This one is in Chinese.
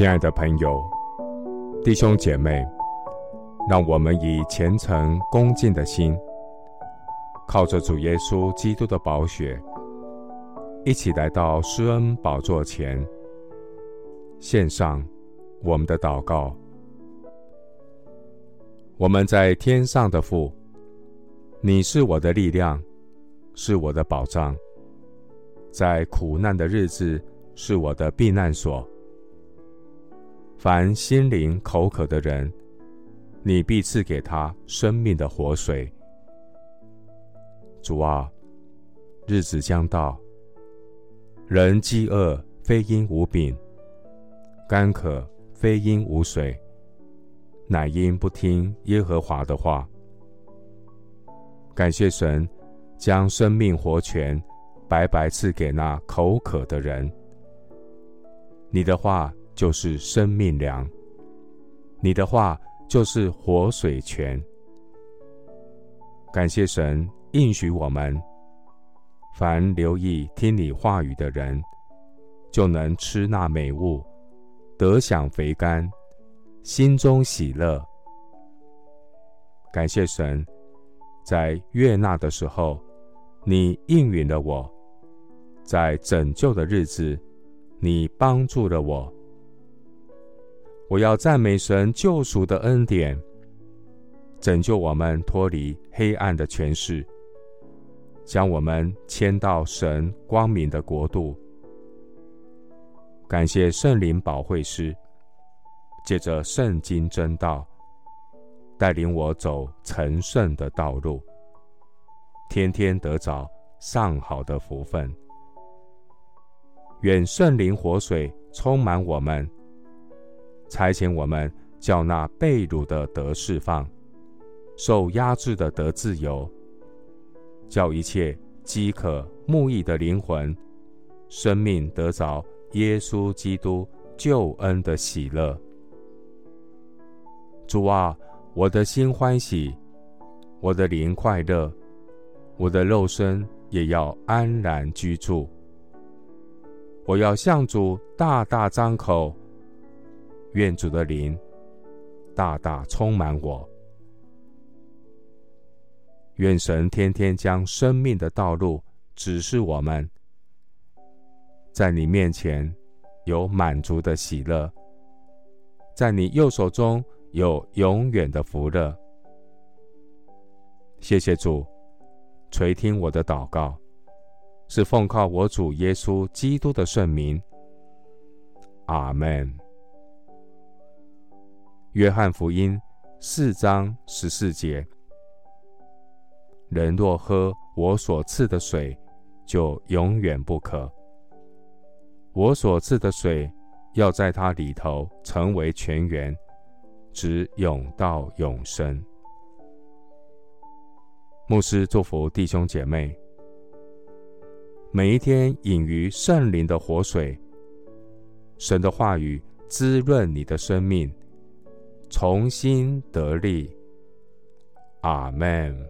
亲爱的朋友、弟兄姐妹，让我们以虔诚恭敬的心，靠着主耶稣基督的宝血，一起来到施恩宝座前，献上我们的祷告。我们在天上的父，你是我的力量，是我的保障，在苦难的日子是我的避难所。凡心灵口渴的人，你必赐给他生命的活水。主啊，日子将到，人饥饿非因无饼，干渴非因无水，乃因不听耶和华的话。感谢神，将生命活泉白白赐给那口渴的人。你的话。就是生命粮，你的话就是活水泉。感谢神应许我们，凡留意听你话语的人，就能吃那美物，得享肥甘，心中喜乐。感谢神，在悦纳的时候，你应允了我；在拯救的日子，你帮助了我。我要赞美神救赎的恩典，拯救我们脱离黑暗的权势，将我们迁到神光明的国度。感谢圣灵保惠师，借着圣经真道，带领我走成圣的道路，天天得着上好的福分。愿圣灵活水充满我们。差遣我们，叫那被掳的得释放，受压制的得自由，叫一切饥渴慕义的灵魂，生命得着耶稣基督救恩的喜乐。主啊，我的心欢喜，我的灵快乐，我的肉身也要安然居住。我要向主大大张口。愿主的灵大大充满我，愿神天天将生命的道路指示我们，在你面前有满足的喜乐，在你右手中有永远的福乐。谢谢主垂听我的祷告，是奉靠我主耶稣基督的圣名。阿门。约翰福音四章十四节：人若喝我所赐的水，就永远不渴。我所赐的水要在他里头成为泉源，直涌到永生。牧师祝福弟兄姐妹，每一天饮于圣灵的活水，神的话语滋润你的生命。重新得力，阿门。